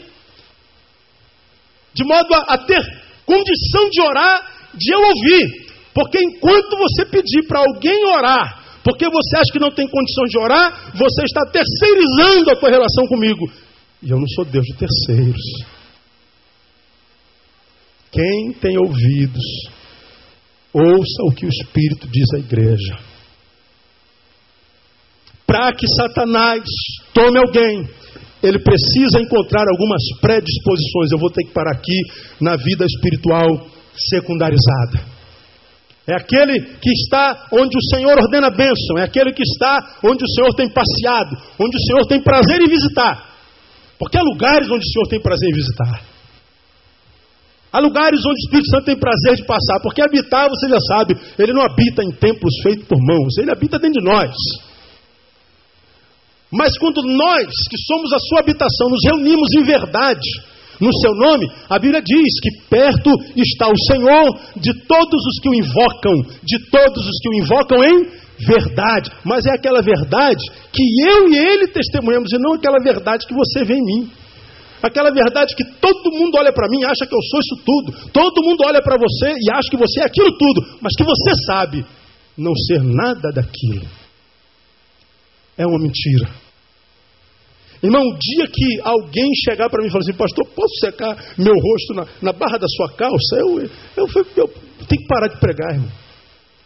de modo a, a ter condição de orar, de eu ouvir. Porque enquanto você pedir para alguém orar, porque você acha que não tem condição de orar, você está terceirizando a tua relação comigo. E eu não sou Deus de terceiros. Quem tem ouvidos, ouça o que o Espírito diz à igreja. Para que Satanás tome alguém, ele precisa encontrar algumas predisposições. Eu vou ter que parar aqui na vida espiritual secundarizada. É aquele que está onde o Senhor ordena a bênção, é aquele que está onde o Senhor tem passeado, onde o Senhor tem prazer em visitar. Porque há lugares onde o Senhor tem prazer em visitar. Há lugares onde o Espírito Santo tem prazer de passar, porque habitar, você já sabe, ele não habita em templos feitos por mãos, ele habita dentro de nós. Mas quando nós, que somos a sua habitação, nos reunimos em verdade, no seu nome, a Bíblia diz que perto está o Senhor de todos os que o invocam, de todos os que o invocam em verdade. Mas é aquela verdade que eu e ele testemunhamos, e não aquela verdade que você vê em mim. Aquela verdade que todo mundo olha para mim e acha que eu sou isso tudo. Todo mundo olha para você e acha que você é aquilo tudo. Mas que você sabe não ser nada daquilo. É uma mentira. Irmão, o dia que alguém chegar para mim e falar assim, pastor, posso secar meu rosto na, na barra da sua calça? Eu, eu, eu, eu tenho que parar de pregar, irmão.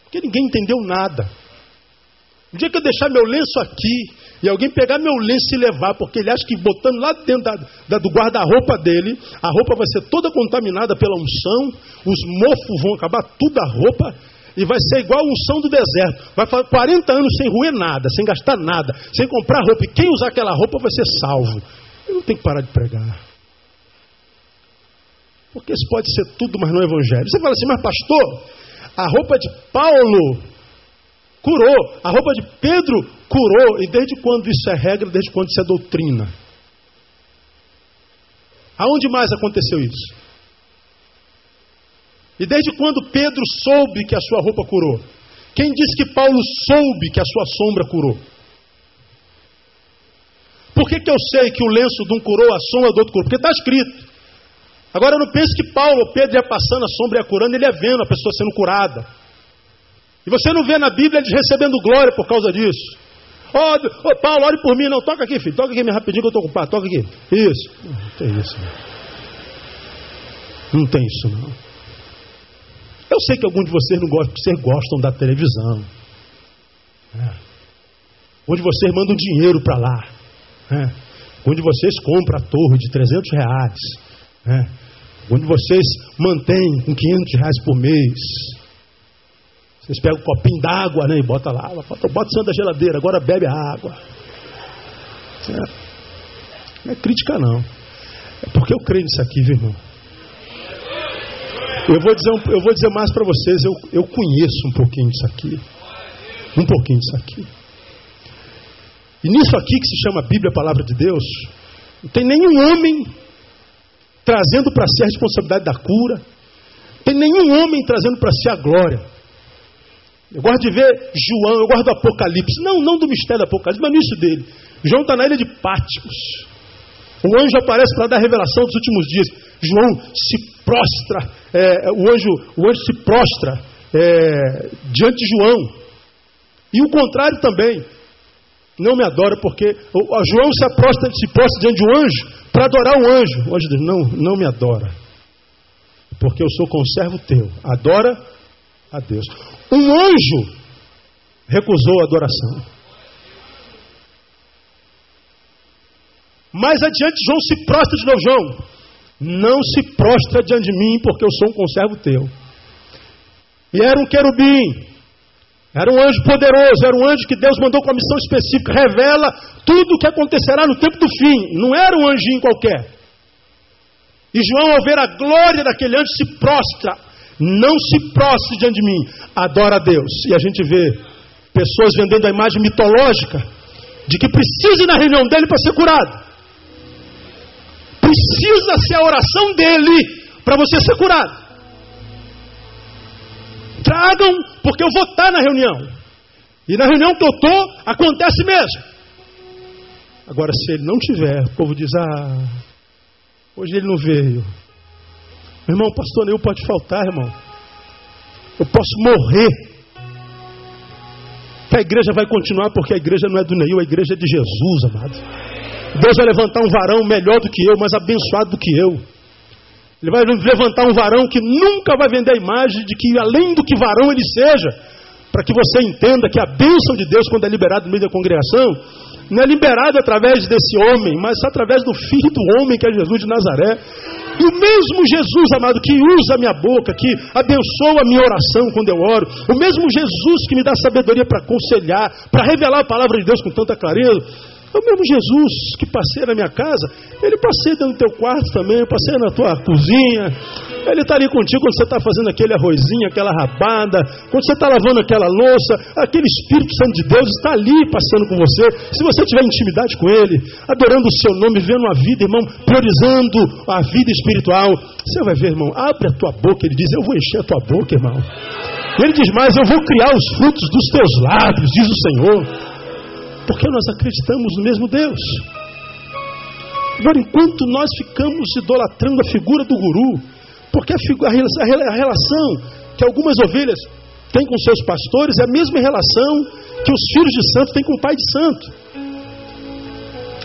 Porque ninguém entendeu nada. O dia que eu deixar meu lenço aqui e alguém pegar meu lenço e levar, porque ele acha que botando lá dentro da, da, do guarda-roupa dele, a roupa vai ser toda contaminada pela unção, os mofos vão acabar tudo a roupa, e vai ser igual a unção do deserto. Vai fazer 40 anos sem roer nada, sem gastar nada, sem comprar roupa. E quem usar aquela roupa vai ser salvo. Eu não tenho que parar de pregar. Porque isso pode ser tudo, mas não é evangelho. Você fala assim, mas pastor, a roupa de Paulo curou, a roupa de Pedro curou. E desde quando isso é regra, desde quando isso é doutrina? Aonde mais aconteceu isso? E desde quando Pedro soube que a sua roupa curou? Quem disse que Paulo soube que a sua sombra curou? Por que, que eu sei que o lenço de um curou, a sombra do outro curou? Porque está escrito. Agora eu não penso que Paulo ou Pedro ia passando a sombra e ia curando, ele ia vendo a pessoa sendo curada. E você não vê na Bíblia eles recebendo glória por causa disso. Ó, oh, oh, Paulo, ore por mim, não, toca aqui, filho, toca aqui rapidinho que eu estou ocupado, toca aqui. Isso. Não tem isso. Não, não tem isso, não. Eu sei que alguns de vocês não gostam, vocês gostam da televisão. É. Onde vocês mandam dinheiro para lá. É. Onde vocês compram a torre de 300 reais. É. Onde vocês mantêm com 500 reais por mês. Vocês pegam um copinho d'água né, e bota lá. Bota, o da geladeira, agora bebe a água. Não é crítica não. É porque eu creio nisso aqui, viu, irmão. Eu vou dizer, eu vou dizer mais para vocês, eu, eu conheço um pouquinho disso aqui. Um pouquinho disso aqui. E nisso aqui que se chama Bíblia, a palavra de Deus, não tem nenhum homem trazendo para si a responsabilidade da cura, tem nenhum homem trazendo para si a glória. Eu gosto de ver João, eu gosto do Apocalipse, não, não do mistério do Apocalipse, mas nisso dele. João está na ilha de Pátimos. O anjo aparece para dar revelação dos últimos dias. João se prostra, é, o, anjo, o anjo se prostra é, diante de João. E o contrário também. Não me adora porque João se, prostra, se prostra diante de um anjo para adorar o anjo. O anjo diz: Não, não me adora. Porque eu sou conservo teu. Adora a Deus. Um anjo recusou a adoração. Mais adiante, João se prostra de novo. João, não se prostra diante de mim, porque eu sou um conservo teu. E era um querubim. Era um anjo poderoso, era um anjo que Deus mandou com a missão específica, revela tudo o que acontecerá no tempo do fim. Não era um anjinho qualquer. E João, ao ver a glória daquele anjo, se prostra. Não se prostre diante de mim, adora a Deus. E a gente vê pessoas vendendo a imagem mitológica de que precisa ir na reunião dele para ser curado. Precisa ser a oração dele para você ser curado. Tragam, porque eu vou estar na reunião. E na reunião que eu estou, acontece mesmo. Agora, se ele não tiver, o povo diz: Ah, hoje ele não veio. Meu irmão, pastor Neil pode faltar, irmão. Eu posso morrer. Que a igreja vai continuar, porque a igreja não é do Neil, a igreja é de Jesus, amado. Deus vai levantar um varão melhor do que eu, mais abençoado do que eu. Ele vai levantar um varão que nunca vai vender a imagem de que, além do que varão ele seja, para que você entenda que a bênção de Deus, quando é liberada no meio da congregação, não é liberada através desse homem, mas através do Filho do homem, que é Jesus de Nazaré. E o mesmo Jesus, amado, que usa a minha boca, que abençoa a minha oração quando eu oro, o mesmo Jesus que me dá sabedoria para aconselhar, para revelar a palavra de Deus com tanta clareza, é o mesmo Jesus que passeia na minha casa, ele passeia do teu quarto também, passeia na tua cozinha. Ele está ali contigo quando você está fazendo aquele arrozinho, aquela rabada, quando você está lavando aquela louça, aquele Espírito Santo de Deus está ali passando com você. Se você tiver intimidade com Ele, adorando o seu nome, vivendo a vida, irmão, priorizando a vida espiritual, você vai ver, irmão, abre a tua boca. Ele diz: Eu vou encher a tua boca, irmão. Ele diz mais: Eu vou criar os frutos dos teus lábios, diz o Senhor. Porque nós acreditamos no mesmo Deus. Agora, enquanto nós ficamos idolatrando a figura do guru, porque a, relação que algumas ovelhas têm com seus pastores é a mesma relação que os filhos de santo têm com o pai de santo.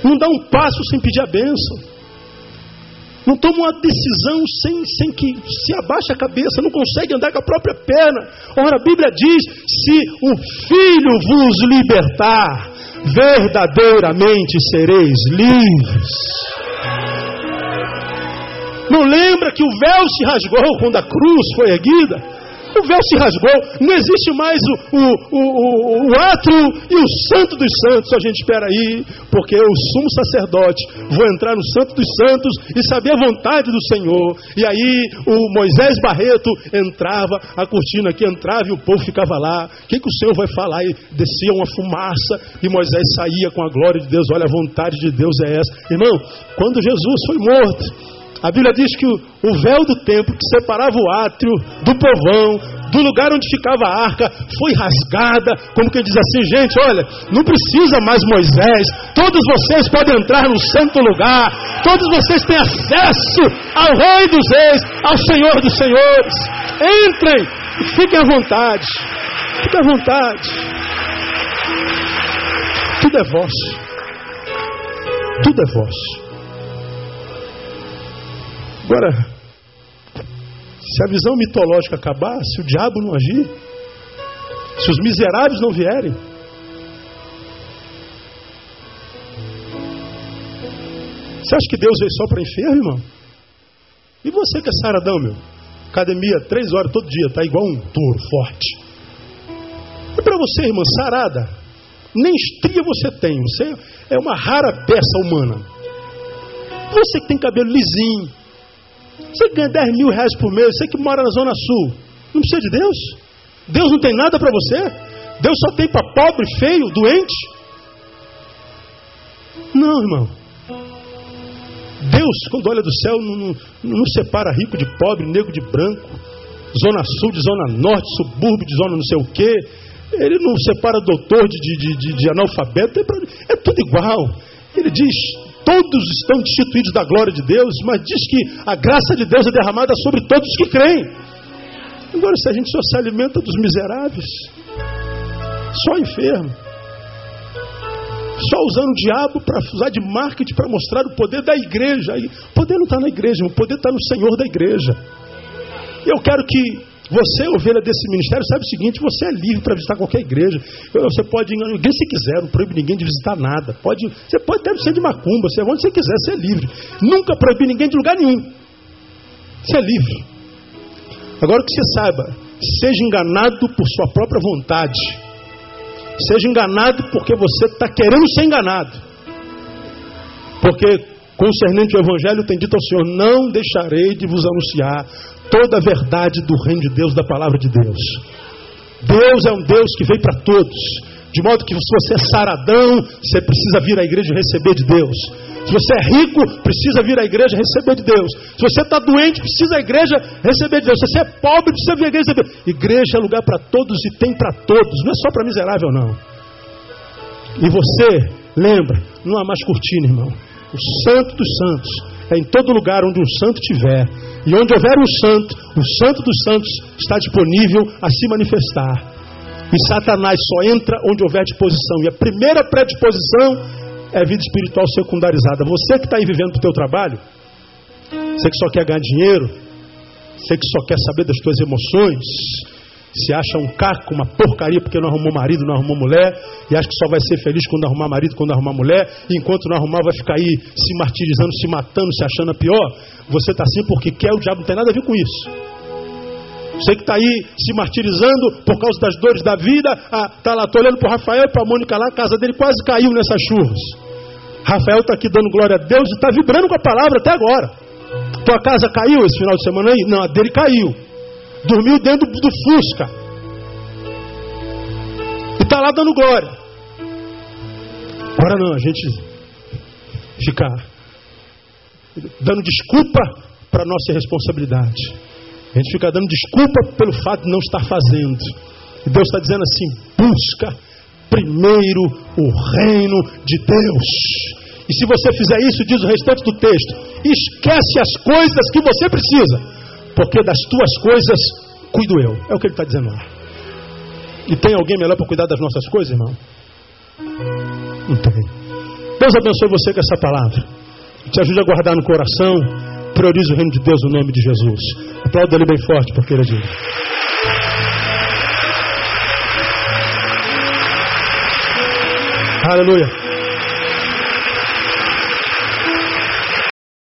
Não dá um passo sem pedir a bênção. Não toma uma decisão sem, sem que se abaixe a cabeça, não consegue andar com a própria perna. Ora, a Bíblia diz: se o Filho vos libertar, verdadeiramente sereis livres. Não lembra que o véu se rasgou quando a cruz foi erguida? O véu se rasgou, não existe mais o, o, o, o átrio e o santo dos santos. A gente espera aí, porque eu, sumo sacerdote, vou entrar no santo dos santos e saber a vontade do Senhor. E aí o Moisés Barreto entrava, a cortina aqui entrava e o povo ficava lá. O que, que o Senhor vai falar? E descia uma fumaça e Moisés saía com a glória de Deus. Olha, a vontade de Deus é essa. Irmão, quando Jesus foi morto, a Bíblia diz que o, véu do templo que separava o átrio do povão, do lugar onde ficava a arca, foi rasgada, como quem diz assim, gente, olha, não precisa mais Moisés, todos vocês podem entrar no santo lugar, todos vocês têm acesso ao Rei dos Reis, ao Senhor dos Senhores. Entrem e fiquem à vontade. Fiquem à vontade. Tudo é vosso. Tudo é vosso. Agora, se a visão mitológica acabar, se o diabo não agir, se os miseráveis não vierem, você acha que Deus veio só para enfermo, irmão? E você que é saradão, meu? Academia, três horas todo dia, tá igual um touro forte. E para você, irmã, sarada, nem estria você tem, você é uma rara peça humana. Você que tem cabelo lisinho, você ganha 10 mil reais por mês, você que mora na Zona Sul, não precisa de Deus? Deus não tem nada para você? Deus só tem para pobre, feio, doente? Não, irmão. Deus, quando olha do céu, não, não, não separa rico de pobre, negro de branco, zona sul de zona norte, subúrbio de zona não sei o quê. Ele não separa doutor de, de, de, de analfabeto, é, é tudo igual. Ele diz: todos estão destituídos da glória de Deus, mas diz que a graça de Deus é derramada sobre todos que creem. Agora, se a gente só se alimenta dos miseráveis, só enfermo, só usando o diabo para usar de marketing para mostrar o poder da igreja. O poder não está na igreja, o poder está no Senhor da igreja. Eu quero que você, ovelha desse ministério, sabe o seguinte: você é livre para visitar qualquer igreja. Você pode ir ninguém se quiser, não proíbe ninguém de visitar nada. Pode, você pode até ser de macumba, você onde você quiser, você é livre. Nunca proíbe ninguém de lugar nenhum. Você é livre. Agora que você saiba seja enganado por sua própria vontade. Seja enganado porque você está querendo ser enganado. Porque concernente ao Evangelho tem dito ao Senhor: Não deixarei de vos anunciar toda a verdade do reino de Deus, da palavra de Deus. Deus é um Deus que veio para todos. De modo que se você é saradão, você precisa vir à igreja e receber de Deus. Se você é rico, precisa vir à igreja receber de Deus. Se você está doente, precisa à igreja receber de Deus. Se você é pobre, precisa vir à igreja receber. Igreja é lugar para todos e tem para todos. Não é só para miserável, não. E você, lembra, não há mais cortina, irmão. O santo dos santos é em todo lugar onde um santo tiver. E onde houver um santo, o santo dos santos está disponível a se manifestar. E Satanás só entra onde houver disposição. E a primeira predisposição é vida espiritual secundarizada. Você que está aí vivendo o teu trabalho, você que só quer ganhar dinheiro, você que só quer saber das tuas emoções, se acha um caco, uma porcaria porque não arrumou marido, não arrumou mulher, e acha que só vai ser feliz quando arrumar marido, quando arrumar mulher, e enquanto não arrumar vai ficar aí se martirizando, se matando, se achando a pior. Você está assim porque quer, o diabo não tem nada a ver com isso. Você que está aí se martirizando por causa das dores da vida, está ah, lá, estou olhando para o Rafael e para a Mônica lá, a casa dele quase caiu nessas churras. Rafael está aqui dando glória a Deus e está vibrando com a palavra até agora. Tua casa caiu esse final de semana aí? Não, a dele caiu. Dormiu dentro do Fusca. E está lá dando glória. Agora não, a gente fica dando desculpa para nossa responsabilidade. A gente fica dando desculpa pelo fato de não estar fazendo. E Deus está dizendo assim: busca primeiro o reino de Deus. E se você fizer isso, diz o restante do texto, esquece as coisas que você precisa, porque das tuas coisas cuido eu. É o que ele está dizendo lá. E tem alguém melhor para cuidar das nossas coisas, irmão? Não tem. Deus abençoe você com essa palavra. Te ajude a guardar no coração priorize o reino de Deus no nome de Jesus. Aplauda ele bem forte, porque ele é digno. Aleluia.